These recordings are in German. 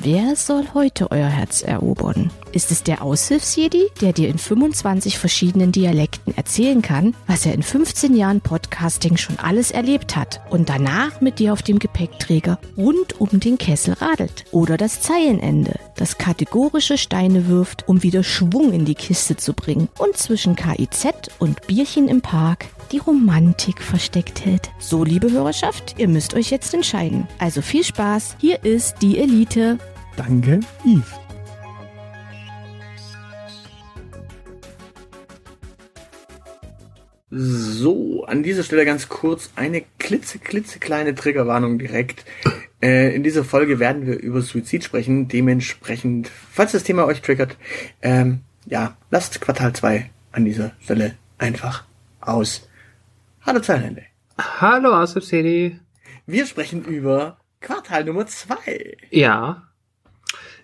Wer soll heute euer Herz erobern? Ist es der Aushilfsjedi, der dir in 25 verschiedenen Dialekten erzählen kann, was er in 15 Jahren Podcasting schon alles erlebt hat und danach mit dir auf dem Gepäckträger rund um den Kessel radelt? Oder das Zeilenende, das kategorische Steine wirft, um wieder Schwung in die Kiste zu bringen und zwischen KIZ und Bierchen im Park die Romantik versteckt hält. So, liebe Hörerschaft, ihr müsst euch jetzt entscheiden. Also viel Spaß, hier ist die Elite. Danke, Yves. So, an dieser Stelle ganz kurz eine klitze, klitzekleine Triggerwarnung direkt. Äh, in dieser Folge werden wir über Suizid sprechen. Dementsprechend, falls das Thema euch triggert, ähm, ja, lasst Quartal 2 an dieser Stelle einfach aus. Hallo Zeilenende. Hallo City. Wir sprechen über Quartal Nummer 2. Ja.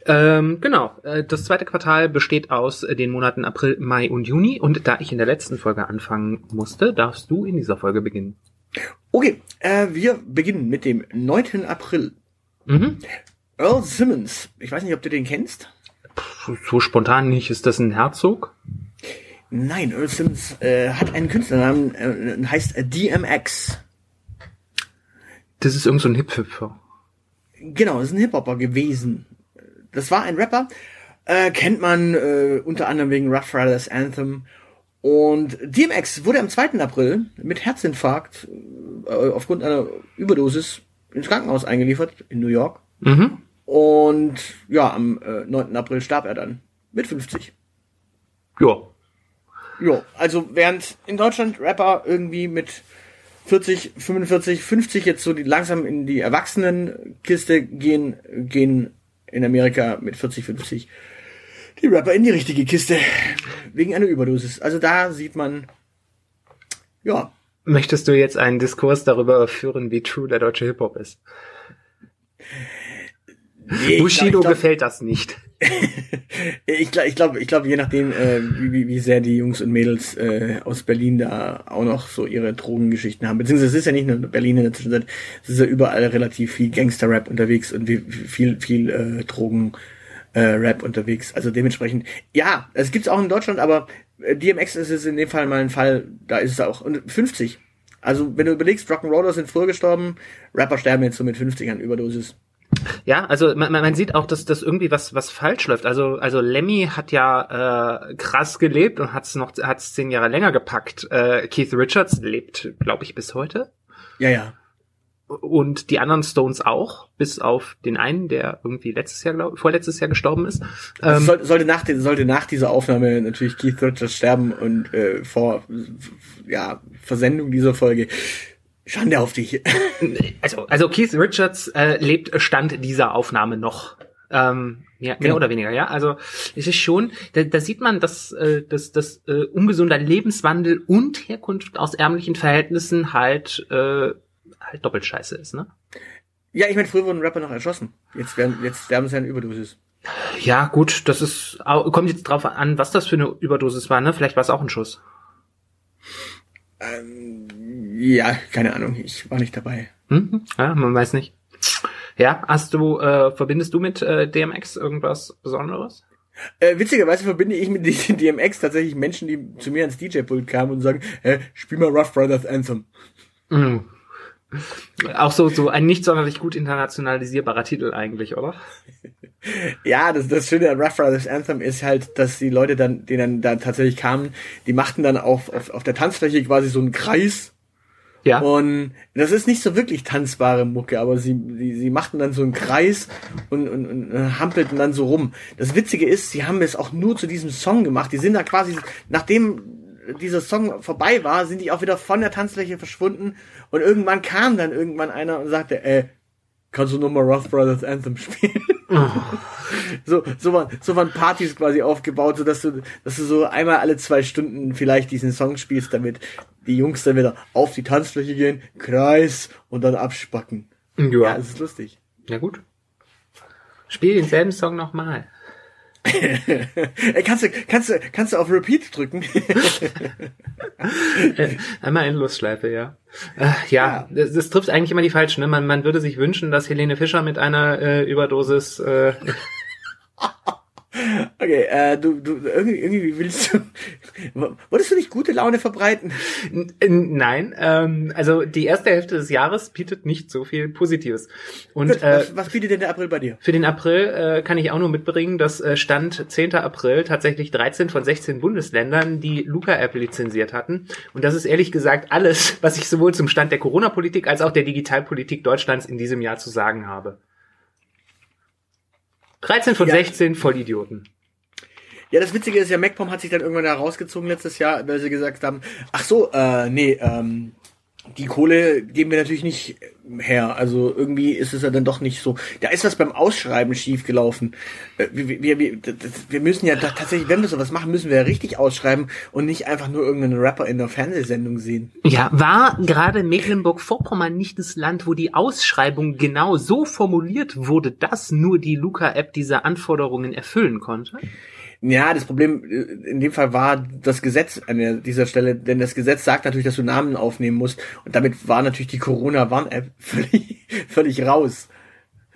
Ähm, genau. Äh, Das zweite Quartal besteht aus äh, den Monaten April, Mai und Juni. Und da ich in der letzten Folge anfangen musste, darfst du in dieser Folge beginnen. Okay, äh, wir beginnen mit dem 9. April. Mhm. Earl Simmons. Ich weiß nicht, ob du den kennst. Puh, So spontan nicht. Ist das ein Herzog? Nein, Earl Simmons äh, hat einen Künstlernamen, äh, heißt äh, DMX. Das ist irgend so ein Hip-Hopper. Genau, ist ein Hip-Hopper gewesen. Das war ein Rapper, äh, kennt man äh, unter anderem wegen Rough Riders Anthem. Und DMX wurde am 2. April mit Herzinfarkt äh, aufgrund einer Überdosis ins Krankenhaus eingeliefert in New York. Mhm. Und ja, am äh, 9. April starb er dann mit 50. Ja. Ja, also während in Deutschland Rapper irgendwie mit 40, 45, 50 jetzt so die langsam in die Erwachsenenkiste gehen, gehen in Amerika mit 40, 50 die Rapper in die richtige Kiste wegen einer Überdosis. Also da sieht man, ja, Möchtest du jetzt einen Diskurs darüber führen, wie true der deutsche Hip-Hop ist? nee, Bushido ich glaub, gefällt das nicht. ich glaube, ich glaube, ich glaube, je nachdem, äh, wie, wie- wie sehr die Jungs und Mädels äh, aus Berlin da auch noch so ihre Drogengeschichten haben. Beziehungsweise es ist ja nicht nur Berlin in der Zwischenzeit, es ist ja überall relativ viel Gangster-Rap unterwegs und wie, viel, viel äh, Drogen. Äh, unterwegs. Also dementsprechend, ja, es gibt's auch in Deutschland, aber äh, DMX ist es in dem Fall mal ein Fall, da ist es auch. Und 50. Also wenn du überlegst, Rock'n'Roller sind früher gestorben, Rapper sterben jetzt so mit 50 an Überdosis. Ja, also man, man sieht auch, dass das irgendwie was was falsch läuft. Also also Lemmy hat ja äh, krass gelebt und hat's noch hat's zehn Jahre länger gepackt. Äh, Keith Richards lebt, glaube ich, bis heute Ja, ja. und die anderen Stones auch, bis auf den einen, der irgendwie letztes Jahr, glaub, vorletztes Jahr gestorben ist. Ähm, soll, sollte, nach, sollte nach dieser Aufnahme natürlich Keith Richards sterben und äh, vor ja, Versendung dieser Folge. Schande auf dich. also also Keith Richards äh, lebt Stand dieser Aufnahme noch. Ähm, ja, mehr Genau. oder weniger, ja. Also es ist schon, da, da sieht man, dass, äh, dass, dass äh, ungesunder Lebenswandel und Herkunft aus ärmlichen Verhältnissen halt äh, halt doppelt scheiße ist, ne? ja, ich meine, früher wurden Rapper noch erschossen. Jetzt werden, jetzt sterben sie an Überdosis. Ja, gut, das ist kommt jetzt drauf an, was das für eine Überdosis war, ne? Vielleicht war es auch ein Schuss. Ähm, ja, keine Ahnung, ich war nicht dabei. Hm? Ja, man weiß nicht. Ja, hast du, äh, verbindest du mit äh, DMX irgendwas Besonderes? Äh, witzigerweise verbinde ich mit DMX tatsächlich Menschen, die zu mir ans DJ-Pult kamen und sagen, äh, spiel mal Rough Brothers Anthem. Mhm. Auch so, so ein nicht sonderlich gut internationalisierbarer Titel eigentlich, oder? Ja, das, das Schöne an Rough Brothers Anthem ist halt, dass die Leute dann, die dann da tatsächlich kamen, die machten dann auf, auf, auf der Tanzfläche quasi so einen Kreis Ja. Und das ist nicht so wirklich tanzbare Mucke, aber sie, sie, sie machten dann so einen Kreis und, und, und äh, hampelten dann so rum. Das Witzige ist, sie haben es auch nur zu diesem Song gemacht. Die sind da quasi, nachdem dieser Song vorbei war, sind die auch wieder von der Tanzfläche verschwunden und irgendwann kam dann irgendwann einer und sagte, äh, kannst du nochmal Roth Brothers Anthem spielen? so, so, waren, so waren Partys quasi aufgebaut, so dass du, dass du so einmal alle zwei Stunden vielleicht diesen Song spielst, damit die Jungs dann wieder auf die Tanzfläche gehen, Kreis und dann abspacken. Ja, Ja. es ist lustig. Ja gut. Spiel denselben Song nochmal. Ey, kannst du, kannst du, kannst du auf Repeat drücken? Äh, Einmal Endlosschleife, ja. Äh, ja, Das, das trifft eigentlich immer die Falschen. Ne? Man, man würde sich wünschen, dass Helene Fischer mit einer äh, Überdosis äh, Okay, äh, du, du, irgendwie, irgendwie willst du, wolltest du nicht gute Laune verbreiten? N- Nein, ähm, also die erste Hälfte des Jahres bietet nicht so viel Positives. Und Gut, äh, was, was bietet denn der April bei dir? für den April äh, kann ich auch nur mitbringen, dass äh, Stand 10. April tatsächlich 13 von 16 Bundesländern die Luca-App lizenziert hatten. Und das ist ehrlich gesagt alles, was ich sowohl zum Stand der Corona-Politik als auch der Digitalpolitik Deutschlands in diesem Jahr zu sagen habe. 13 von Ja. 16 Vollidioten. Ja, das Witzige ist ja, MacPom hat sich dann irgendwann da rausgezogen letztes Jahr, weil sie gesagt haben, ach so, äh, nee, ähm, die Kohle geben wir natürlich nicht her. Also irgendwie ist es ja dann doch nicht so. Da ist was beim Ausschreiben schiefgelaufen. Äh, Wir, wir, wir, wir müssen ja tatsächlich, wenn wir sowas machen, müssen wir ja richtig ausschreiben und nicht einfach nur irgendeinen Rapper in der Fernsehsendung sehen. Ja, war gerade Mecklenburg-Vorpommern nicht das Land, wo die Ausschreibung genau so formuliert wurde, dass nur die Luca-App diese Anforderungen erfüllen konnte? Ja, das Problem äh, in dem Fall war das Gesetz an dieser Stelle, denn das Gesetz sagt natürlich, dass du Namen aufnehmen musst und damit war natürlich die Corona-Warn-App völlig, völlig raus.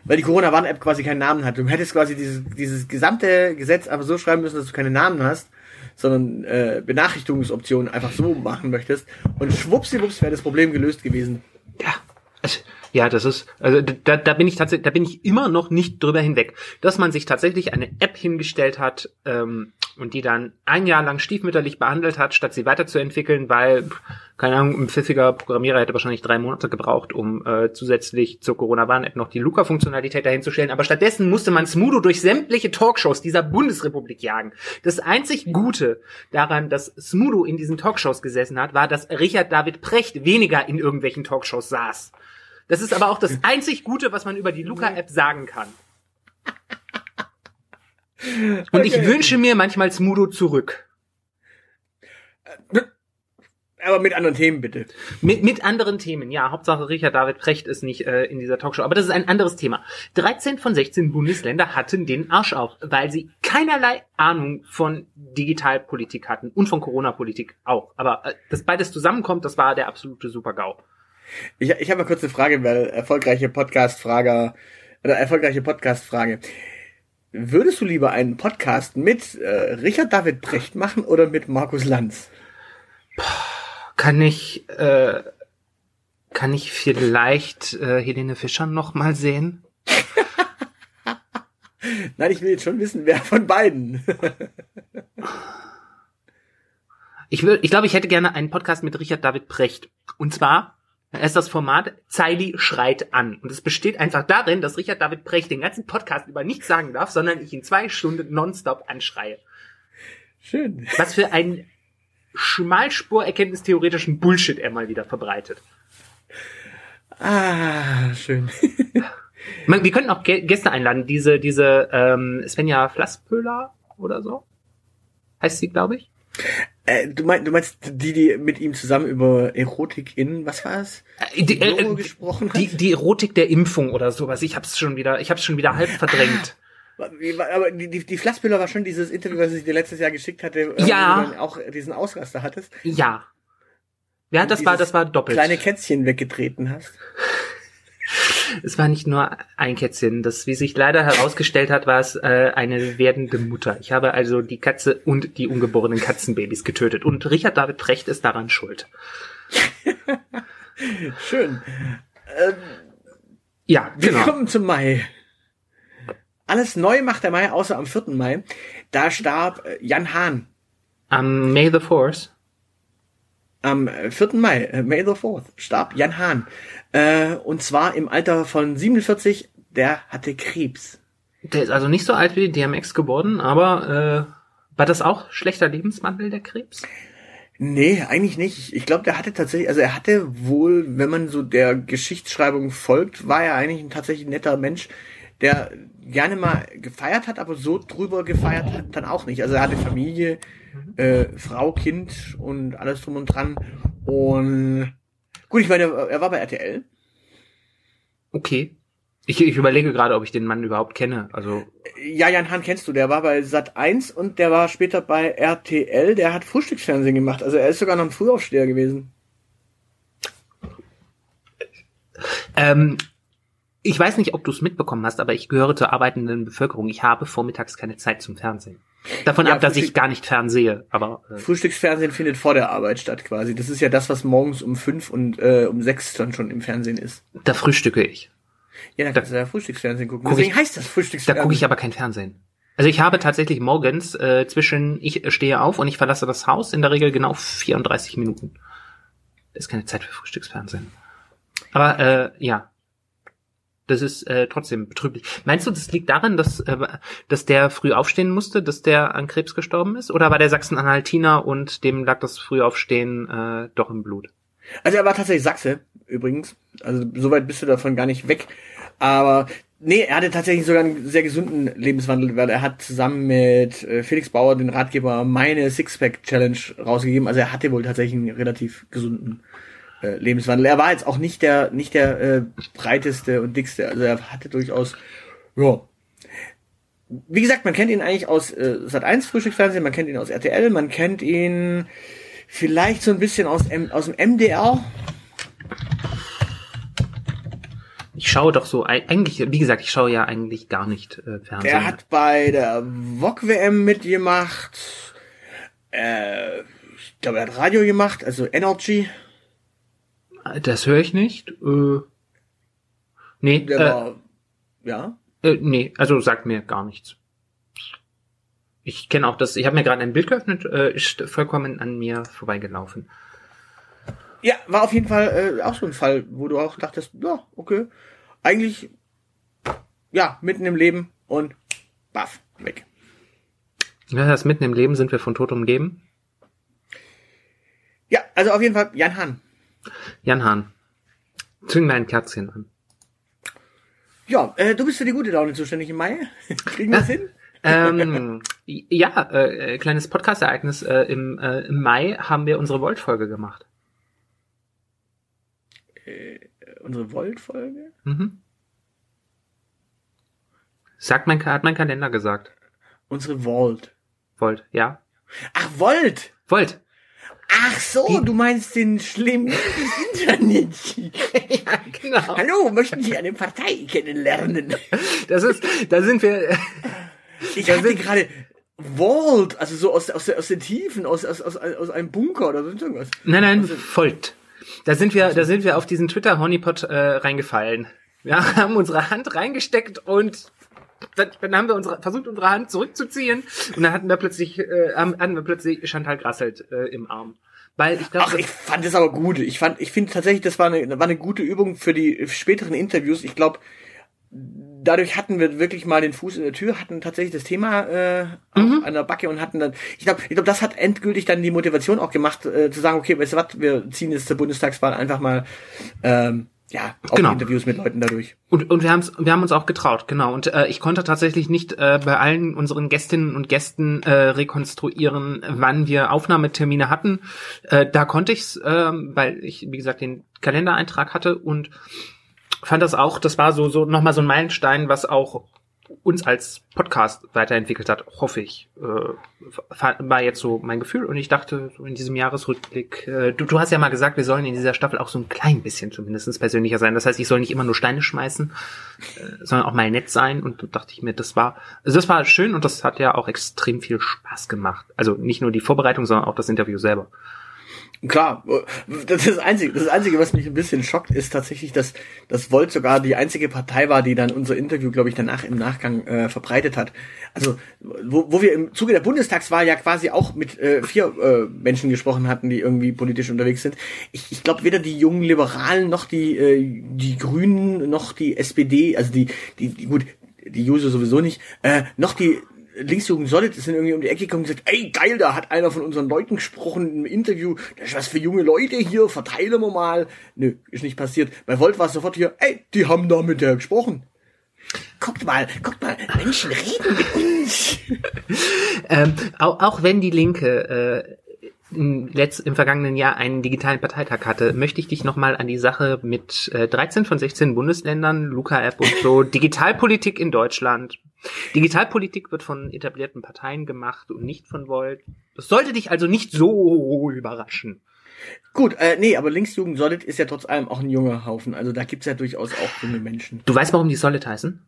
Weil die Corona-Warn-App quasi keinen Namen hat. Du hättest quasi dieses, dieses gesamte Gesetz aber so schreiben müssen, dass du keine Namen hast, sondern äh, Benachrichtigungsoptionen einfach so machen möchtest und schwuppsiwupps wäre das Problem gelöst gewesen. Ja, also, ja, das ist, also da, da bin ich tatsächlich, da bin ich immer noch nicht drüber hinweg, dass man sich tatsächlich eine App hingestellt hat ähm, und die dann ein Jahr lang stiefmütterlich behandelt hat, statt sie weiterzuentwickeln, weil, keine Ahnung, ein pfiffiger Programmierer hätte wahrscheinlich drei Monate gebraucht, um äh, zusätzlich zur Corona-Warn-App noch die Luca-Funktionalität dahinzustellen. Aber stattdessen musste man Smudo durch sämtliche Talkshows dieser Bundesrepublik jagen. Das einzig Gute daran, dass Smudo in diesen Talkshows gesessen hat, war, dass Richard David Precht weniger in irgendwelchen Talkshows saß. Das ist aber auch das einzig Gute, was man über die Luca-App sagen kann. Und ich Okay. wünsche mir manchmal Smudo zurück. Aber mit anderen Themen bitte. Mit, mit anderen Themen, ja. Hauptsache Richard David Precht ist nicht äh, in dieser Talkshow. Aber das ist ein anderes Thema. 13 von 16 Bundesländer hatten den Arsch auf, weil sie keinerlei Ahnung von Digitalpolitik hatten und von Corona-Politik auch. Aber äh, dass beides zusammenkommt, das war der absolute Super-GAU. Ich, ich habe mal kurz eine Frage, weil erfolgreiche Podcast-Frager oder erfolgreiche Podcast-Frage. Würdest du lieber einen Podcast mit äh, Richard David Precht machen oder mit Markus Lanz? Kann ich, äh, kann ich vielleicht äh, Helene Fischer noch mal sehen? Nein, ich will jetzt schon wissen, wer von beiden. Ich will, ich glaube, ich hätte gerne einen Podcast mit Richard David Precht. Und zwar ist das Format Zeili schreit an. Und es besteht einfach darin, dass Richard David Precht den ganzen Podcast über nichts sagen darf, sondern ich ihn zwei Stunden nonstop anschreie. Schön. Was für einen Schmalspur-erkenntnistheoretischen Bullshit er mal wieder verbreitet. Ah, schön. Man, wir könnten auch Gä- Gäste einladen, diese, diese ähm, Svenja Flasspöhler oder so. Heißt sie, glaube ich. Äh, du, mein, du meinst die, die mit ihm zusammen über Erotik in, was war es? Äh, die, äh, äh, gesprochen die, die Erotik der Impfung oder sowas. Ich hab's schon wieder, ich hab's schon wieder halb verdrängt. Aber die, die, die Flassbüller war schon dieses Interview, was ich dir letztes Jahr geschickt hatte, Ja. wo du auch diesen Ausraster hattest. Ja. Ja, das war, das war doppelt. Kleine Kätzchen weggetreten hast. Es war nicht nur ein Kätzchen. Das, wie sich leider herausgestellt hat, war es äh, eine werdende Mutter. Ich habe also die Katze und die ungeborenen Katzenbabys getötet. Und Richard David Precht ist daran schuld. Schön. Ähm, Ja, wir genau. kommen zum Mai. Alles neu macht der Mai, außer am 4. Mai. Da starb äh, Jan Hahn. Am May the Force. Am äh, 4. Mai, äh, May the 4th, starb Jan Hahn. Äh, und zwar im Alter von 47. Der hatte Krebs. Der ist also nicht so alt wie DMX geworden, aber äh, war das auch schlechter Lebenswandel, der Krebs? Nee, eigentlich nicht. Ich- Ich glaube, der hatte tatsächlich, also er hatte wohl, wenn man so der Geschichtsschreibung folgt, war er eigentlich ein tatsächlich netter Mensch, der gerne mal gefeiert hat, aber so drüber gefeiert hat dann auch nicht. Also er hatte Familie, äh, Frau, Kind und alles drum und dran. Und gut, ich meine, er war bei RTL. Okay. Ich, ich überlege gerade, ob ich den Mann überhaupt kenne. Also Ja, Jan Hahn kennst du, der war bei Sat 1 und der war später bei RTL, der hat Frühstücksfernsehen gemacht. Also er ist sogar noch ein Frühaufsteher gewesen. ähm, ich weiß nicht, ob du es mitbekommen hast, aber ich gehöre zur arbeitenden Bevölkerung. Ich habe vormittags keine Zeit zum Fernsehen. Davon Ja, ab, dass ich gar nicht fernsehe. Aber äh, Frühstücksfernsehen findet vor der Arbeit statt quasi. Das ist ja das, was morgens um fünf und äh, um sechs dann schon im Fernsehen ist. da frühstücke ich. Ja, dann kannst du ja Frühstücksfernsehen gucken. Guck Deswegen ich- heißt das Da Frühstücksfernsehen. gucke ich aber kein Fernsehen. Also ich habe tatsächlich morgens äh, zwischen, ich stehe auf und ich verlasse das Haus in der Regel genau 34 Minuten. Das ist keine Zeit für Frühstücksfernsehen. Aber äh, ja, das ist äh, trotzdem betrüblich. Meinst du, das liegt daran, dass, äh, dass der früh aufstehen musste, dass der an Krebs gestorben ist? Oder war der Sachsen-Anhaltiner und dem lag das Frühaufstehen äh, doch im Blut? Also er war tatsächlich Sachse, übrigens. Also soweit bist du davon gar nicht weg. Aber nee, er hatte tatsächlich sogar einen sehr gesunden Lebenswandel, weil er hat zusammen mit äh, Felix Bauer den Ratgeber meine Sixpack Challenge rausgegeben. Also er hatte wohl tatsächlich einen relativ gesunden äh, Lebenswandel. Er war jetzt auch nicht der nicht der äh, breiteste und dickste. Also er hatte durchaus ja wie gesagt, man kennt ihn eigentlich aus äh, Sat1 Frühstücksfernsehen, man kennt ihn aus RTL, man kennt ihn vielleicht so ein bisschen aus, M aus dem MDR. Ich schaue doch so, ei- eigentlich, wie gesagt, ich schaue ja eigentlich gar nicht äh, Fernsehen. Der hat bei der VOG WM mitgemacht. Äh, ich glaube, er hat Radio gemacht, also Energy. Das höre ich nicht. Äh, nee, Der äh, war, ja. äh, nee, also sagt mir gar nichts. Ich kenne auch das, ich habe mir gerade ein Bild geöffnet, äh, ist vollkommen an mir vorbeigelaufen. Ja, war auf jeden Fall äh, auch so ein Fall, wo du auch dachtest, ja, okay, eigentlich, ja, mitten im Leben und baff, weg. Ja, das mitten im Leben sind wir von Tod umgeben. Ja, also auf jeden Fall Jan Hahn. Jan Hahn, zünd mir ein Kerzchen an. Ja, äh, du bist für die gute Laune zuständig im Mai. Kriegen wir das hin? ähm, ja, äh, äh, kleines Podcast-Ereignis. Äh, im, äh, Im Mai haben wir unsere Volt-Folge gemacht. Unsere Volt-Folge? Mhm. Sagt mein, hat mein Kalender gesagt. Unsere Vault. Volt, ja. Ach, Volt! Volt. Ach so, du meinst den schlimmen Internet. ja, genau. Hallo, möchten Sie eine Partei kennenlernen? Das ist, da sind wir. Ich hatte gerade Vault, also so aus, aus, aus den Tiefen, aus, aus, aus, aus einem Bunker oder sonst irgendwas. Nein, nein, Volt. Da sind wir, da sind wir auf diesen Twitter Honeypot äh, reingefallen. Wir haben unsere Hand reingesteckt und dann, dann haben wir unsere, versucht, unsere Hand zurückzuziehen und dann hatten wir plötzlich, äh, haben, hatten wir plötzlich Chantal Grasselt äh, im Arm. Weil ich glaube, Ach, ich fand das aber gut. Ich fand, ich finde tatsächlich, das war eine, war eine gute Übung für die späteren Interviews. Ich glaube, dadurch hatten wir wirklich mal den Fuß in der Tür, hatten tatsächlich das Thema äh, auch an der Backe und hatten dann, ich glaube, ich glaube, das hat endgültig dann die Motivation auch gemacht, äh, zu sagen, okay, weißt du was, wir ziehen jetzt zur Bundestagswahl einfach mal ähm, ja, auch Genau. Interviews mit Leuten dadurch. Und, und wir, haben's, wir haben uns auch getraut, genau. Und äh, ich konnte tatsächlich nicht äh, bei allen unseren Gästinnen und Gästen äh, rekonstruieren, wann wir Aufnahmetermine hatten. Äh, da konnte ich's, ähm, weil ich, wie gesagt, den Kalendereintrag hatte und fand das auch, das war so, so nochmal so ein Meilenstein, was auch uns als Podcast weiterentwickelt hat, hoffe ich. Äh, war jetzt so mein Gefühl und ich dachte, in diesem Jahresrückblick, äh, du, du hast ja mal gesagt, wir sollen in dieser Staffel auch so ein klein bisschen zumindest persönlicher sein. Das heißt, ich soll nicht immer nur Steine schmeißen, äh, sondern auch mal nett sein. Und da dachte ich mir, das war, also das war schön und das hat ja auch extrem viel Spaß gemacht. Also nicht nur die Vorbereitung, sondern auch das Interview selber. Klar, das ist das Einzige, das Einzige, was mich ein bisschen schockt, ist tatsächlich, dass das Volt sogar die einzige Partei war, die dann unser Interview, glaube ich, danach im Nachgang äh, verbreitet hat. Also, wo, wo wir im Zuge der Bundestagswahl ja quasi auch mit äh, vier äh, Menschen gesprochen hatten, die irgendwie politisch unterwegs sind. Ich, ich glaube, weder die jungen Liberalen noch die äh, die Grünen noch die SPD, also die die, die gut, die Juso sowieso nicht, äh, noch die Linksjugend Solid sind irgendwie um die Ecke gekommen und gesagt, ey geil, da hat einer von unseren Leuten gesprochen im Interview, das ist was für junge Leute hier, verteilen wir mal. Nö, ist nicht passiert. Bei Volt war es sofort hier, ey, die haben da mit der gesprochen. Guckt mal, guckt mal, Menschen reden mit uns. Ähm, auch, auch wenn die Linke äh, letzt, im vergangenen Jahr einen digitalen Parteitag hatte, möchte ich dich nochmal an die Sache mit äh, 13 von 16 Bundesländern, Luca-App und so, Digitalpolitik in Deutschland. Digitalpolitik wird von etablierten Parteien gemacht und nicht von Volt. Das sollte dich also nicht so überraschen. Gut, äh, nee, aber Linksjugend Solid ist ja trotz allem auch ein junger Haufen. Also da gibt's ja durchaus auch junge Menschen. Du weißt, warum die Solid heißen?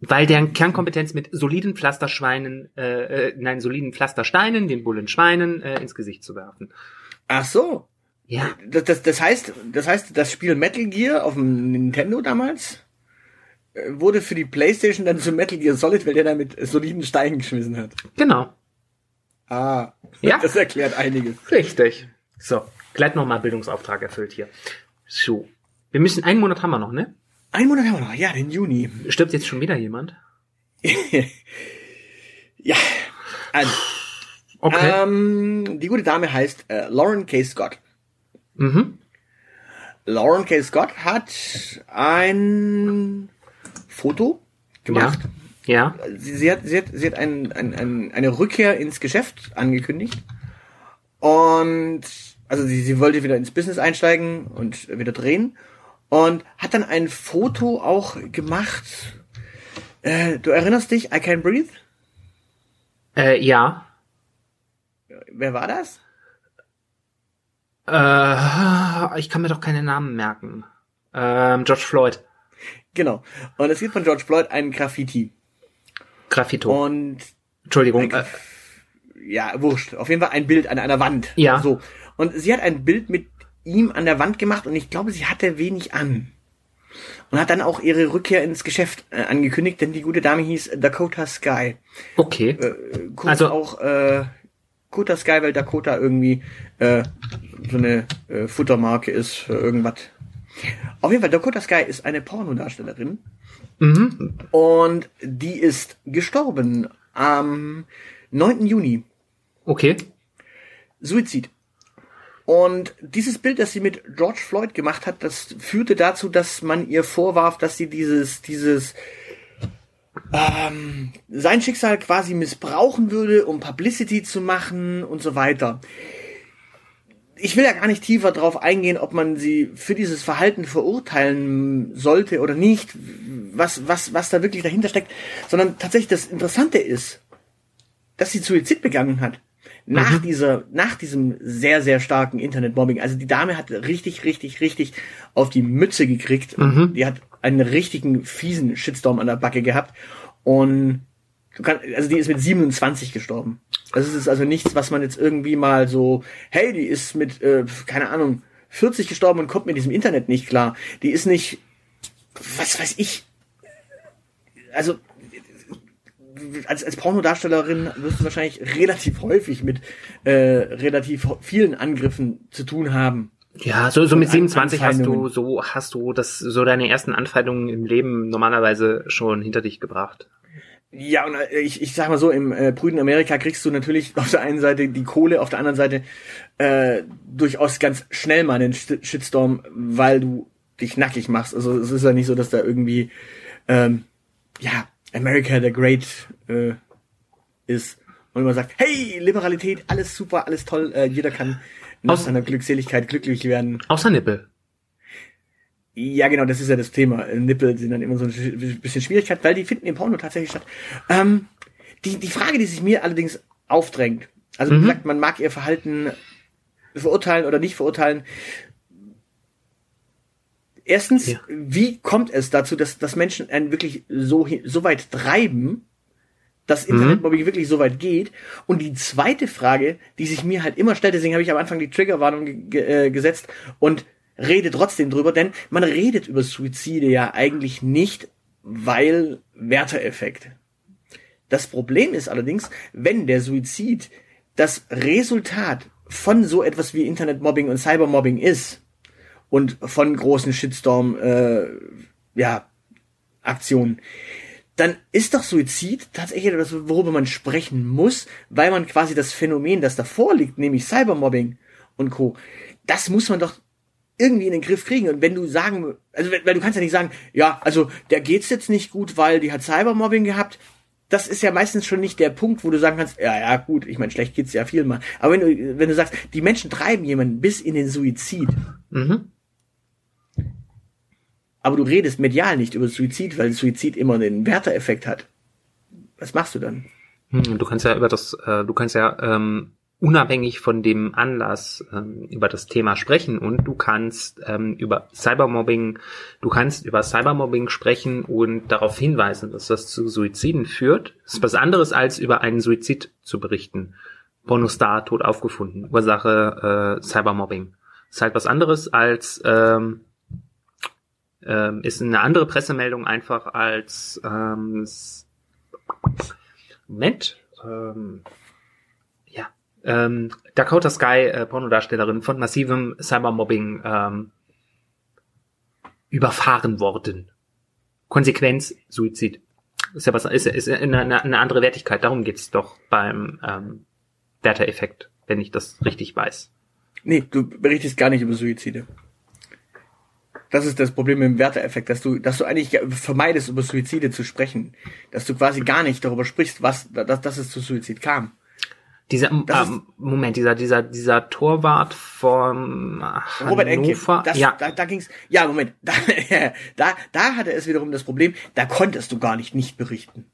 Weil deren Kernkompetenz mit soliden Pflasterschweinen, äh, äh, nein, soliden Pflastersteinen, den Bullen Schweinen, äh, ins Gesicht zu werfen. Ach so. Ja. Das, das, das heißt, das heißt, das Spiel Metal Gear auf dem Nintendo damals äh, wurde für die Playstation dann zu Metal Gear Solid, weil der da mit soliden Steinen geschmissen hat. Genau. Ah, Ja. das erklärt einiges. Richtig. So, gleich nochmal Bildungsauftrag erfüllt hier. So. Wir müssen, einen Monat haben wir noch, ne? Ein Monat haben wir noch, ja, den Juni. Stirbt jetzt schon wieder jemand? ja, also, Okay. ähm, die gute Dame heißt äh, Lauren K. Scott. mhm. Lauren K. Scott hat ein Foto gemacht. Ja. Sie, sie hat, sie hat, sie hat ein, ein, ein, eine Rückkehr ins Geschäft angekündigt. Und also sie, sie wollte wieder ins Business einsteigen und wieder drehen. Und hat dann ein Foto auch gemacht. Äh, du erinnerst dich, I Can Breathe? Äh, ja. Wer war das? Äh, ich kann mir doch keine Namen merken. Ähm, George Floyd. Genau. Und es gibt von George Floyd ein Graffiti. Graffito. Und Entschuldigung. Äh, ja, wurscht. Auf jeden Fall ein Bild an einer Wand. Ja. So. Und sie hat ein Bild mit ihm an der Wand gemacht und ich glaube, sie hatte wenig an. Und hat dann auch ihre Rückkehr ins Geschäft äh, angekündigt, denn die gute Dame hieß Dakota Sky. okay. Äh, Also- auch äh, Dakota Sky, weil Dakota irgendwie äh, so eine äh, Futtermarke ist für irgendwas. Auf jeden Fall, Dakota Sky ist eine Pornodarstellerin mhm. und die ist gestorben am 9. Juni. Okay. Suizid. Und dieses Bild, das sie mit George Floyd gemacht hat, das führte dazu, dass man ihr vorwarf, dass sie dieses, dieses, ähm, sein Schicksal quasi missbrauchen würde, um Publicity zu machen und so weiter. Ich will ja gar nicht tiefer drauf eingehen, ob man sie für dieses Verhalten verurteilen sollte oder nicht, was, was, was da wirklich dahinter steckt, sondern tatsächlich das Interessante ist, dass sie Suizid begangen hat. Nach dieser, nach diesem sehr, sehr starken Internetmobbing. Also die Dame hat richtig, richtig, richtig auf die Mütze gekriegt. Die hat einen richtigen fiesen Shitstorm an der Backe gehabt. Und du kannst, also die ist mit 27 gestorben. Das ist also nichts, was man jetzt irgendwie mal so, hey, die ist mit, äh, keine Ahnung, 40 gestorben und kommt mit diesem Internet nicht klar. Die ist nicht, was weiß ich, also als, als Pornodarstellerin wirst du wahrscheinlich relativ häufig mit äh, relativ vielen Angriffen zu tun haben. Ja, so, so mit An- 27 hast du, so hast du das, so deine ersten Anfeindungen im Leben normalerweise schon hinter dich gebracht. Ja, und äh, ich, ich sag mal so, im äh, prüden Amerika kriegst du natürlich auf der einen Seite die Kohle, auf der anderen Seite äh, durchaus ganz schnell mal einen Sh- Shitstorm, weil du dich nackig machst. Also es ist ja nicht so, dass da irgendwie ähm, ja, America the Great äh, ist und man sagt, hey, Liberalität, alles super, alles toll, äh, jeder kann nach Aus- seiner Glückseligkeit glücklich werden. Außer Nippel. Ja, genau, das ist ja das Thema. Äh, Nippel sind dann immer so ein sch- bisschen Schwierigkeit, weil die finden im Porno tatsächlich statt. Ähm, die, die Frage, die sich mir allerdings aufdrängt, also wie gesagt, man mag ihr Verhalten verurteilen oder nicht verurteilen. Erstens, Ja. wie kommt es dazu, dass, dass Menschen einen wirklich so, so weit treiben, dass Internetmobbing wirklich so weit geht? Und die zweite Frage, die sich mir halt immer stellt, deswegen habe ich am Anfang die Triggerwarnung ge ge- äh, gesetzt und rede trotzdem drüber, denn man redet über Suizide ja eigentlich nicht, weil Werteeffekt. Das Problem ist allerdings, wenn der Suizid das Resultat von so etwas wie Internetmobbing und Cybermobbing ist und von großen Shitstorm, äh, ja, Aktionen, dann ist doch Suizid tatsächlich etwas, worüber man sprechen muss, weil man quasi das Phänomen, das davor liegt, nämlich Cybermobbing und Co., das muss man doch irgendwie in den Griff kriegen. Und wenn du sagen, also weil du kannst ja nicht sagen, ja, also der geht's jetzt nicht gut, weil die hat Cybermobbing gehabt. das ist ja meistens schon nicht der Punkt, wo du sagen kannst, ja, ja, gut, ich meine, schlecht geht's ja viel mal. Aber wenn du, wenn du sagst, die Menschen treiben jemanden bis in den Suizid, Mhm. Aber du redest medial nicht über Suizid, weil Suizid immer den Werteeffekt hat, was machst du dann? Hm, Du kannst ja über das, äh, du kannst ja ähm, unabhängig von dem Anlass ähm, über das Thema sprechen und du kannst ähm, über Cybermobbing, du kannst über Cybermobbing sprechen und darauf hinweisen, dass das zu Suiziden führt. Das ist was anderes als über einen Suizid zu berichten. Pornostar tot aufgefunden, Ursache äh, Cybermobbing. Ist halt was anderes als ähm, ähm, ist eine andere Pressemeldung einfach als ähm, Moment. Ähm, ja. Ähm, Dakota Sky, äh, Pornodarstellerin von massivem Cybermobbing ähm, überfahren worden. Konsequenz Suizid. Ist ja was, ist, ist eine, eine, andere Wertigkeit. Darum geht's doch beim ähm, Werteeffekt, wenn ich das richtig weiß. Nee, du berichtest gar nicht über Suizide. Das ist das Problem mit dem Werteeffekt, dass du, dass du eigentlich vermeidest, über Suizide zu sprechen. Dass du quasi gar nicht darüber sprichst, was, dass, dass es zu Suizid kam. Dieser ähm, Moment, dieser dieser dieser Torwart von Robert Enke, Hannover, das, ja, da, da ging's, ja, Moment, da, da, da hatte es wiederum das Problem, da konntest du gar nicht nicht berichten.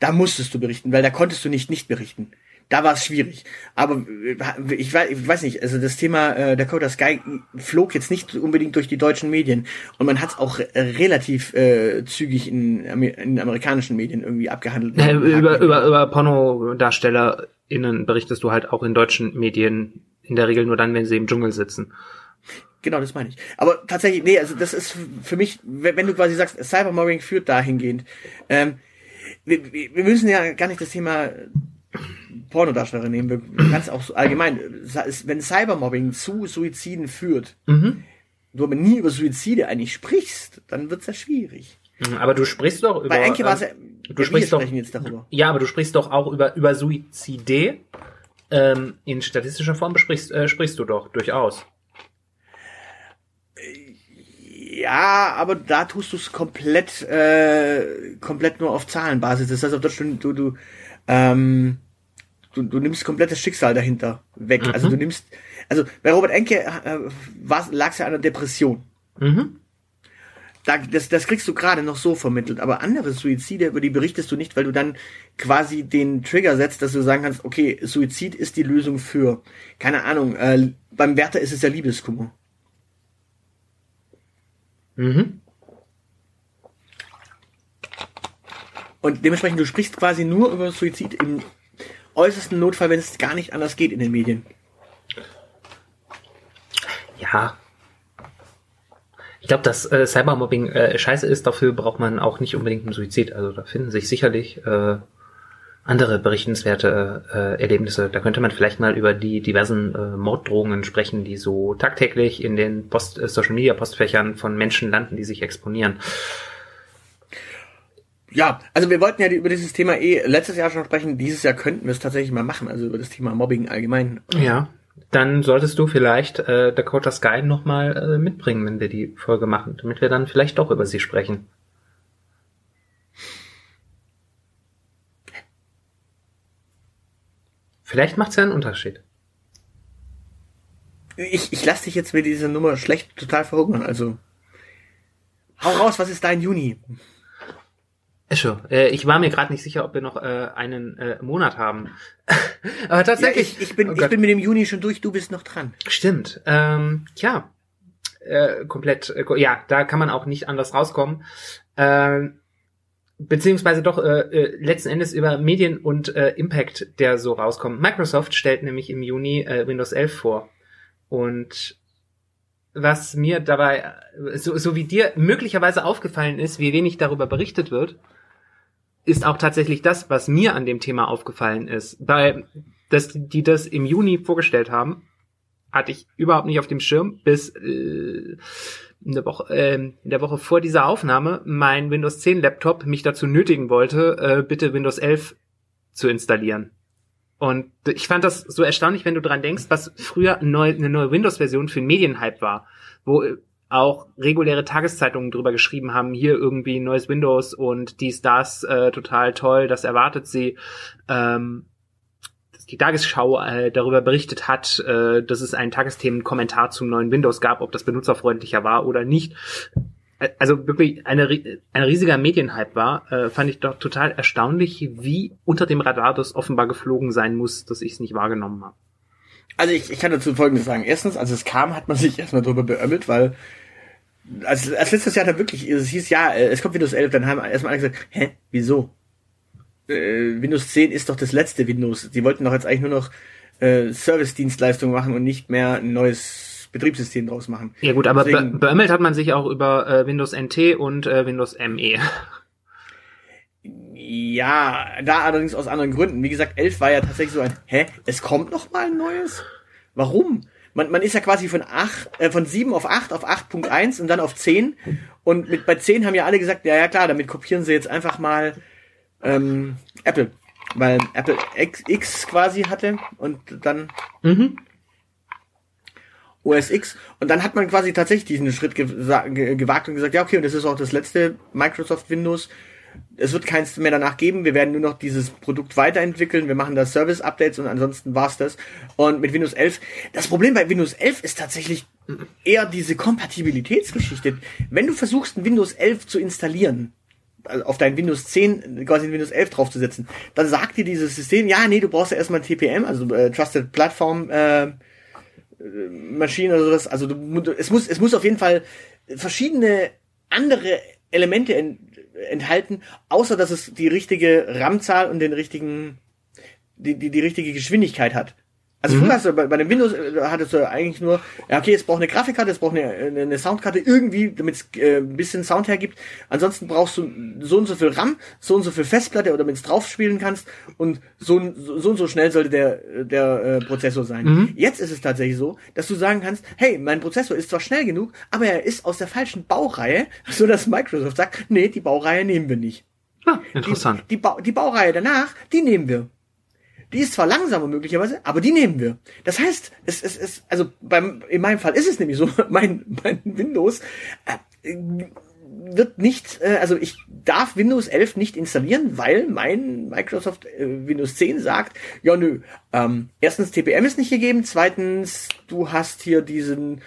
Da musstest du berichten, weil da konntest du nicht nicht berichten. Da war es schwierig. Aber äh, ich weiß, ich weiß nicht, also das Thema äh, Dakota Sky flog jetzt nicht unbedingt durch die deutschen Medien und man hat es auch relativ äh, zügig in, in amerikanischen Medien irgendwie abgehandelt. Äh, über, über, über PornodarstellerInnen berichtest du halt auch in deutschen Medien in der Regel nur dann, wenn sie im Dschungel sitzen. Genau, das meine ich. Aber tatsächlich, nee, also das ist für mich, wenn du quasi sagst, Cybermobbing führt dahingehend. Ähm, wir wir müssen ja gar nicht das Thema Pornodarstellerin nehmen, wir ganz auch so allgemein. Wenn Cybermobbing zu Suiziden führt, Mhm. du aber nie über Suizide eigentlich sprichst, dann wird's ja schwierig. Aber du sprichst doch über. Bei Enke war es ja, ähm, ja, du sprichst wir doch- jetzt darüber. Ja, aber du sprichst doch auch über, über Suizide. Ähm, in statistischer Form besprichst, äh, sprichst du doch durchaus. Ja, aber da tust du es komplett, äh, komplett nur auf Zahlenbasis. Das heißt, auf Deutsch, du, du, du, ähm, du, du nimmst komplett das Schicksal dahinter weg. Mhm. Also du nimmst, also bei Robert Enke äh, lag es ja an der Depression. Mhm. Da, das, das kriegst du gerade noch so vermittelt. Aber andere Suizide, über die berichtest du nicht, weil du dann quasi den Trigger setzt, dass du sagen kannst, okay, Suizid ist die Lösung für, keine Ahnung, äh, beim Wärter ist es ja Liebeskummer. Mhm. Und dementsprechend, du sprichst quasi nur über Suizid im äußersten Notfall, wenn es gar nicht anders geht in den Medien. Ja. Ich glaube, dass äh, Cybermobbing äh, scheiße ist, dafür braucht man auch nicht unbedingt einen Suizid. Also da finden sich sicherlich äh, andere berichtenswerte äh, Erlebnisse. Da könnte man vielleicht mal über die diversen äh, Morddrohungen sprechen, die so tagtäglich in den Post äh, Social Media Postfächern von Menschen landen, die sich exponieren. Ja, also wir wollten ja über dieses Thema eh letztes Jahr schon sprechen. Dieses Jahr könnten wir es tatsächlich mal machen, also über das Thema Mobbing allgemein. Ja. Dann solltest du vielleicht äh, Dakota Sky nochmal äh, mitbringen, wenn wir die Folge machen, damit wir dann vielleicht doch über sie sprechen. Vielleicht macht's ja einen Unterschied. Ich, ich lasse dich jetzt mit dieser Nummer schlecht total verhungern, also. Hau raus, was ist dein Juni? Escho, äh, ich war mir gerade nicht sicher, ob wir noch äh, einen äh, Monat haben. Aber Ja, tatsächlich. ich, ich, bin, Oh ich bin mit dem Juni schon durch, du bist noch dran. Stimmt. Ähm, ja, äh, komplett. Äh, ja, da kann man auch nicht anders rauskommen. Ähm, beziehungsweise doch äh, äh, letzten Endes über Medien und äh, Impact, der so rauskommt. Microsoft stellt nämlich im Juni äh, Windows 11 vor. Und was mir dabei, äh, so, so wie dir möglicherweise aufgefallen ist, wie wenig darüber berichtet wird, ist auch tatsächlich das, was mir an dem Thema aufgefallen ist. Bei, dass die das im Juni vorgestellt haben, hatte ich überhaupt nicht auf dem Schirm, bis äh, in, der Woche, äh, in der Woche vor dieser Aufnahme mein Windows 10 Laptop mich dazu nötigen wollte, äh, bitte Windows 11 zu installieren. Und ich fand das so erstaunlich, wenn du dran denkst, was früher neu, eine neue Windows-Version für Medienhype war, wo äh, auch reguläre Tageszeitungen drüber geschrieben haben, hier irgendwie neues Windows und dies, das, äh, total toll, das erwartet sie. Ähm, die Tagesschau äh, darüber berichtet hat, äh, dass es einen Tagesthemen-Kommentar zum neuen Windows gab, ob das benutzerfreundlicher war oder nicht. Äh, also wirklich eine, ein riesiger Medienhype war, äh, fand ich doch total erstaunlich, wie unter dem Radar das offenbar geflogen sein muss, dass ich es nicht wahrgenommen habe. Also ich, ich kann dazu Folgendes sagen. Erstens, als es kam, hat man sich erstmal drüber beömmelt, weil als, als letztes Jahr da wirklich, es hieß ja, äh, es kommt Windows 11, dann haben erstmal alle gesagt, hä, wieso? Äh, Windows 10 ist doch das letzte Windows. Die wollten doch jetzt eigentlich nur noch äh, Service-Dienstleistungen machen und nicht mehr ein neues Betriebssystem draus machen. Ja gut, aber Deswegen, be beömmelt hat man sich auch über äh, Windows NT und äh, Windows ME. Ja, da allerdings aus anderen Gründen. Wie gesagt, 11 war ja tatsächlich so ein, hä, es kommt noch mal ein neues? Warum? Man, man ist ja quasi von 8, äh, von 7 auf 8 auf 8.1 und dann auf 10. Und mit, bei 10 haben ja alle gesagt, ja, ja klar, damit kopieren sie jetzt einfach mal ähm, Apple. Weil Apple X, X quasi hatte und dann mhm. OS X. Und dann hat man quasi tatsächlich diesen Schritt gewagt und gesagt, ja, okay, und das ist auch das letzte Microsoft Windows. Es wird keins mehr danach geben. Wir werden nur noch dieses Produkt weiterentwickeln. Wir machen da Service-Updates und ansonsten war's das. Und mit Windows 11, das Problem bei Windows 11 ist tatsächlich eher diese Kompatibilitätsgeschichte. Wenn du versuchst, ein Windows 11 zu installieren, also auf dein Windows 10 quasi ein Windows 11 draufzusetzen, dann sagt dir dieses System, ja, nee, du brauchst ja erstmal TPM, also äh, Trusted Platform äh, äh, Maschine oder sowas. Also du, es muss es muss auf jeden Fall verschiedene andere Elemente ent, enthalten, außer dass es die richtige RAM-Zahl und den richtigen die, die, die richtige Geschwindigkeit hat. Also mhm. früher hast du bei, bei dem Windows äh, hattest du eigentlich nur, ja okay, es braucht eine Grafikkarte, es braucht eine, eine Soundkarte irgendwie, damit es äh, ein bisschen Sound hergibt. Ansonsten brauchst du so und so viel RAM, so und so viel Festplatte, oder damit es drauf spielen kannst und so, so und so schnell sollte der der äh, Prozessor sein. Mhm. Jetzt ist es tatsächlich so, dass du sagen kannst, hey, mein Prozessor ist zwar schnell genug, aber er ist aus der falschen Baureihe, so dass Microsoft sagt, nee, die Baureihe nehmen wir nicht. Ah, interessant. Die, die, ba die Baureihe danach, die nehmen wir. Die ist zwar langsamer möglicherweise, aber die nehmen wir. Das heißt, es es, es also beim in meinem Fall ist es nämlich so, mein mein Windows äh, wird nicht, äh, also ich darf Windows 11 nicht installieren, weil mein Microsoft äh, Windows 10 sagt, ja nö, ähm, erstens TPM ist nicht gegeben, zweitens du hast hier diesen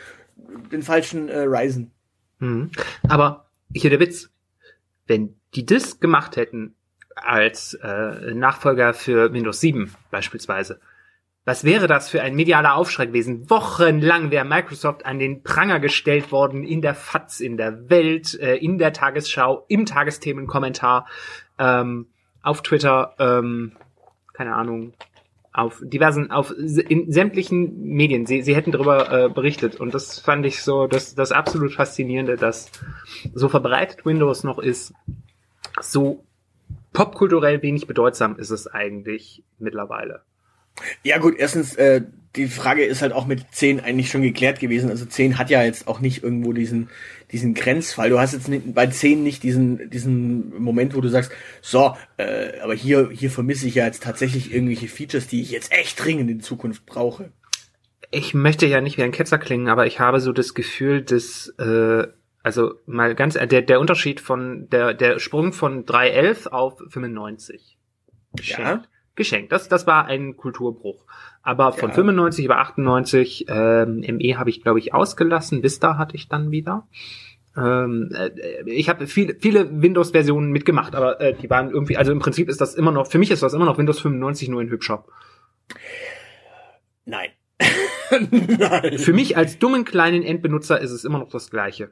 den falschen äh, Ryzen. Hm. Aber hier der Witz, wenn die das gemacht hätten, als äh, Nachfolger für Windows 7 beispielsweise. Was wäre das für ein medialer Aufschrei gewesen? Wochenlang wäre Microsoft an den Pranger gestellt worden in der FATS, in der Welt, äh, in der Tagesschau, im Tagesthemenkommentar, ähm, auf Twitter, ähm, keine Ahnung, auf diversen, auf in sämtlichen Medien. Sie, sie hätten darüber äh, berichtet und das fand ich so das, das absolut faszinierende, dass so verbreitet Windows noch ist, so popkulturell wenig bedeutsam ist es eigentlich mittlerweile. Ja gut, erstens, äh, die Frage ist halt auch mit 10 eigentlich schon geklärt gewesen. Also 10 hat ja jetzt auch nicht irgendwo diesen, diesen Grenzfall. Du hast jetzt nicht, bei 10 nicht diesen, diesen Moment, wo du sagst, so, äh, aber hier, hier vermisse ich ja jetzt tatsächlich irgendwelche Features, die ich jetzt echt dringend in Zukunft brauche. Ich möchte ja nicht wie ein Ketzer klingen, aber ich habe so das Gefühl, dass äh, also mal ganz, der, der Unterschied von, der, der Sprung von 311 auf 95. Geschenkt. Ja. Geschenkt. Das, das war ein Kulturbruch. Aber von ja. 95 über 98, ähm, ME habe ich, glaube ich, ausgelassen. Vista hatte ich dann wieder. Ähm, äh, ich habe viele, viele Windows-Versionen mitgemacht, aber äh, die waren irgendwie, also im Prinzip ist das immer noch, für mich ist das immer noch Windows 95 nur in hübscher. Nein. Nein. Für mich als dummen kleinen Endbenutzer ist es immer noch das gleiche.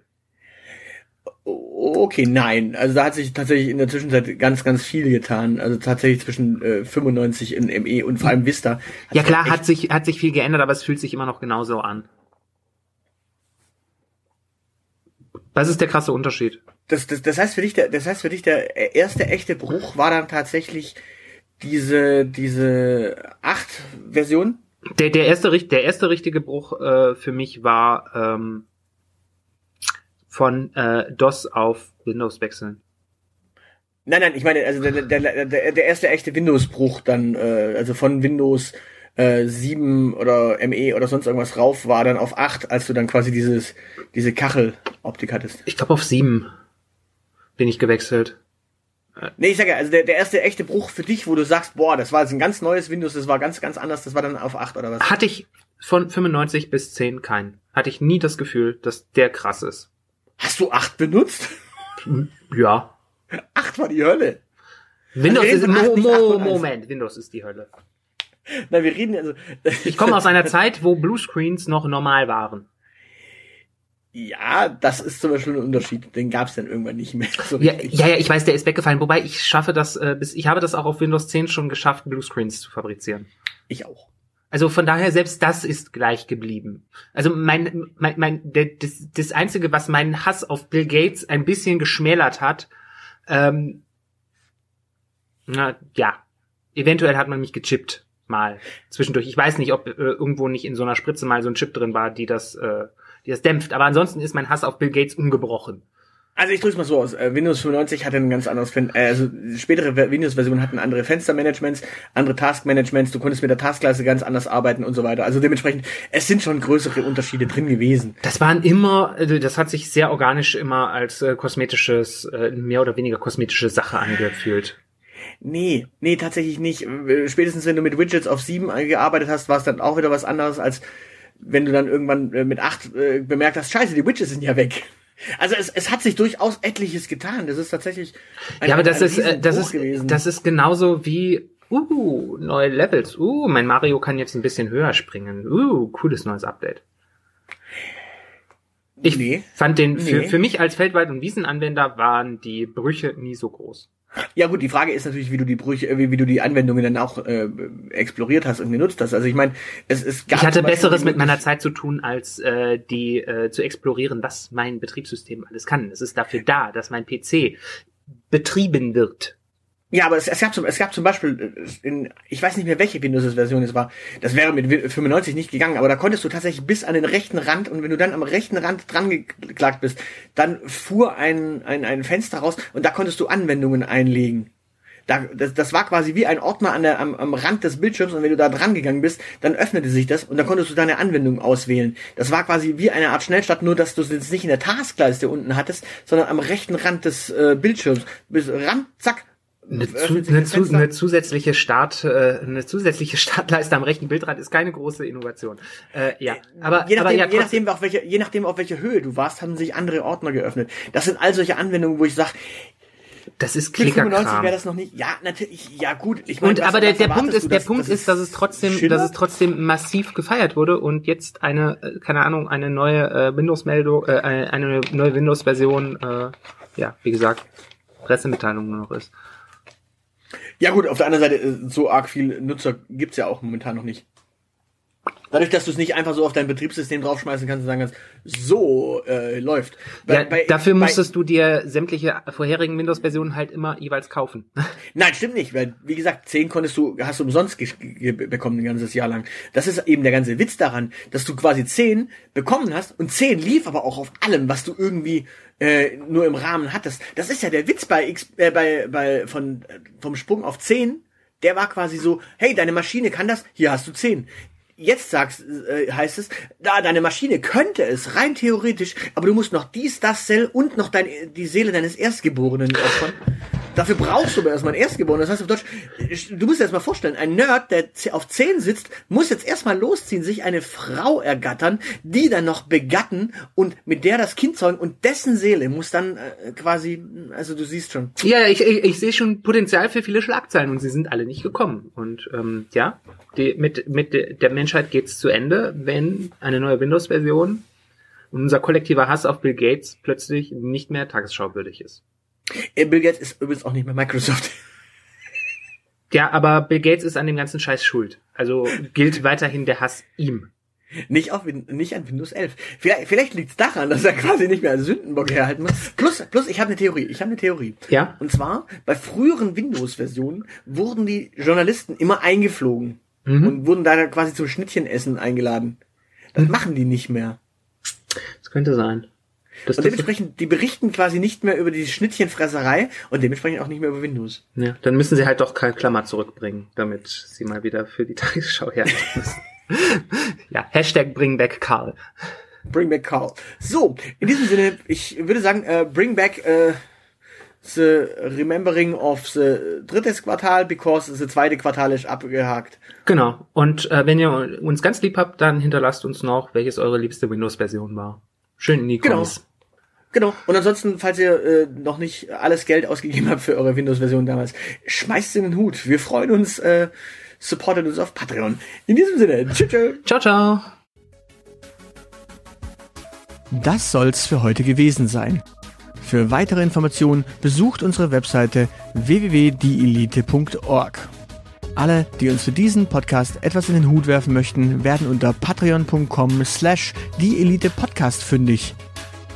Okay, nein. Also da hat sich tatsächlich in der Zwischenzeit ganz, ganz viel getan. Also tatsächlich zwischen äh, 95 in ME und vor allem Vista. Ja klar, hat sich, hat sich viel geändert, aber es fühlt sich immer noch genauso an. Was ist der krasse Unterschied? Das, das, das heißt für dich, der, das heißt für dich, der erste echte Bruch war dann tatsächlich diese, diese acht Version? Der, der erste, der erste richtige Bruch äh, für mich war, ähm, von äh, DOS auf Windows wechseln. Nein, nein, ich meine, also der, der, der, der erste echte Windows-Bruch dann, äh, also von Windows äh, äh, 7 oder ME oder sonst irgendwas rauf war, dann auf 8, als du dann quasi dieses, diese Kacheloptik hattest. Ich glaube auf sieben bin ich gewechselt. Nee, ich sag ja, also der, der erste echte Bruch für dich, wo du sagst, boah, das war jetzt ein ganz neues Windows, das war ganz, ganz anders, das war dann auf 8 oder was? Hatte ich von 95 bis 10 keinen. Hatte ich nie das Gefühl, dass der krass ist. Hast du 8 benutzt? Ja. 8 war die Hölle. Windows ist, acht, Mo, Mo, 8 und eins. Moment, Windows ist die Hölle. Na, wir reden also. Ich komme aus einer Zeit, wo Bluescreens noch normal waren. Ja, das ist zum Beispiel ein Unterschied. Den gab's dann irgendwann nicht mehr. So Ja, ja, ja, ich weiß, der ist weggefallen. Wobei ich schaffe das, äh, bis, ich habe das auch auf Windows 10 schon geschafft, Bluescreens zu fabrizieren. Ich auch. Also von daher, selbst das ist gleich geblieben. Also mein, mein, mein der, das, das Einzige, was meinen Hass auf Bill Gates ein bisschen geschmälert hat, ähm, na, ja, eventuell hat man mich gechippt, mal, zwischendurch. Ich weiß nicht, ob äh, irgendwo nicht in so einer Spritze mal so ein Chip drin war, die das, äh, die das dämpft. Aber ansonsten ist mein Hass auf Bill Gates ungebrochen. Also ich drück's mal so aus. Äh, Windows 95 hatte ein ganz anderes, Fen äh, also spätere Ver- Windows-Versionen hatten andere Fenstermanagements, andere Taskmanagements, du konntest mit der Taskklasse ganz anders arbeiten und so weiter. Also dementsprechend, es sind schon größere Unterschiede drin gewesen. Das waren immer, also das hat sich sehr organisch immer als äh, kosmetisches, äh, mehr oder weniger kosmetische Sache angefühlt. Nee, nee, tatsächlich nicht. Spätestens wenn du mit Widgets auf 7 gearbeitet hast, war es dann auch wieder was anderes, als wenn du dann irgendwann äh, mit 8 äh, bemerkt hast, scheiße, die Widgets sind ja weg. Also es, es hat sich durchaus etliches getan. Das ist tatsächlich ein, ja, aber das ist, äh, das ist, gewesen. das ist genauso wie, uh, neue Levels, uh, mein Mario kann jetzt ein bisschen höher springen, uh, cooles neues Update. Ich Nee. fand den, für, Nee. für mich als Feldwald- und Wiesenanwender waren die Brüche nie so groß. Ja gut, die Frage ist natürlich, wie du die Brüche, äh, wie, wie du die Anwendungen dann auch äh, exploriert hast und genutzt hast. Also ich meine, es, es gab Ich hatte Besseres mit meiner Zeit zu tun, als äh, die äh, zu explorieren, was mein Betriebssystem alles kann. Es ist dafür da, dass mein PC betrieben wird. Ja, aber es, es gab zum, es gab zum Beispiel äh, in, ich weiß nicht mehr welche Windows-Version es war. Das wäre mit Win- 95 nicht gegangen, aber da konntest du tatsächlich bis an den rechten Rand und wenn du dann am rechten Rand dran geklagt bist, dann fuhr ein, ein, ein Fenster raus und da konntest du Anwendungen einlegen. Da, das, das war quasi wie ein Ordner an der, am, am Rand des Bildschirms und wenn du da dran gegangen bist, dann öffnete sich das und dann konntest du deine Anwendung auswählen. Das war quasi wie eine Art Schnellstart, nur dass du es jetzt nicht in der Taskleiste unten hattest, sondern am rechten Rand des äh, Bildschirms. Bis ran, zack. Eine, zu, eine, das zu, eine zusätzliche Start, äh, eine zusätzliche Startleiste am rechten Bildrand ist keine große Innovation. Äh, ja, aber, je nachdem, aber ja, je nachdem, auf welche, je nachdem, auf welche Höhe du warst, haben sich andere Ordner geöffnet. Das sind all solche Anwendungen, wo ich sage, das ist mit 95 Klickerkram. wäre das noch nicht. Ja, natürlich, ja gut. Ich mein, Und aber der, der Punkt ist, der dass- Punkt dass ist, dass es trotzdem, schillert? dass es trotzdem massiv gefeiert wurde und jetzt eine, äh, keine Ahnung, eine neue äh, Windows-Meldung, äh, eine eine neue Windows-Version, äh, ja, wie gesagt, Pressemitteilung nur noch ist. Ja gut, auf der anderen Seite, äh, so arg viel Nutzer gibt's ja auch momentan noch nicht. Dadurch, dass du es nicht einfach so auf dein Betriebssystem draufschmeißen kannst und sagen kannst, so äh, läuft. Bei- Ja, bei- dafür bei- musstest du dir sämtliche vorherigen Windows-Versionen halt immer jeweils kaufen. Nein, stimmt nicht, weil wie gesagt, 10 konntest du, hast du umsonst bekommen ein ganzes Jahr lang. Das ist eben der ganze Witz daran, dass du quasi 10 bekommen hast und 10 lief aber auch auf allem, was du irgendwie äh, nur im Rahmen hattest. Das ist ja der Witz bei X, äh, bei, bei von äh, vom Sprung auf 10, der war quasi so, hey, deine Maschine kann das, hier hast du 10. Jetzt sagst, äh, heißt es, da deine Maschine könnte es rein theoretisch, aber du musst noch dies, das Cell und noch dein, die Seele deines Erstgeborenen opfern. Dafür brauchst du aber erstmal einen Erstgeborenen. Das heißt auf Deutsch, du musst dir das mal vorstellen, ein Nerd, der auf 10 sitzt, muss jetzt erstmal losziehen, sich eine Frau ergattern, die dann noch begatten und mit der das Kind zeugen und dessen Seele muss dann äh, quasi, also du siehst schon. Ja, ich, ich, ich sehe schon Potenzial für viele Schlagzeilen und sie sind alle nicht gekommen. Und ähm, ja, die, mit, mit der Menschheit geht's zu Ende, wenn eine neue Windows-Version und unser kollektiver Hass auf Bill Gates plötzlich nicht mehr tagesschauwürdig ist. Äh, Bill Gates ist übrigens auch nicht mehr Microsoft. Ja, aber Bill Gates ist an dem ganzen Scheiß schuld. Also gilt weiterhin der Hass ihm. Nicht auf nicht an Windows 11. Vielleicht, vielleicht liegt es daran, dass er quasi nicht mehr als Sündenbock herhalten muss. Plus, plus ich habe eine Theorie. Ich habe eine Theorie. Ja? Und zwar, bei früheren Windows-Versionen wurden die Journalisten immer eingeflogen Mhm. und wurden da quasi zum Schnittchenessen eingeladen. Das machen die nicht mehr. Das könnte sein. Das, und dementsprechend, die berichten quasi nicht mehr über die Schnittchenfresserei und dementsprechend auch nicht mehr über Windows. ja, dann müssen sie halt doch Karl Klammer zurückbringen, damit sie mal wieder für die Tagesschau her müssen. ja, Hashtag bring back Karl. Bring back Carl. So, in diesem Sinne, ich würde sagen, äh, bring back äh, the remembering of the drittes Quartal, because the zweite Quartal ist abgehakt. Genau. Und äh, wenn ihr uns ganz lieb habt, dann hinterlasst uns noch, welches eure liebste Windows-Version war. Schön in die Genau. Genau. Und ansonsten, falls ihr äh, noch nicht alles Geld ausgegeben habt für eure Windows-Version damals, schmeißt es in den Hut. Wir freuen uns, äh, supportet uns auf Patreon. In diesem Sinne, tschüss. tschüss. Ciao, ciao. Das soll's für heute gewesen sein. Für weitere Informationen besucht unsere Webseite www.dielite.org. Alle, die uns für diesen Podcast etwas in den Hut werfen möchten, werden unter patreon.com slash dieelitepodcast fündig.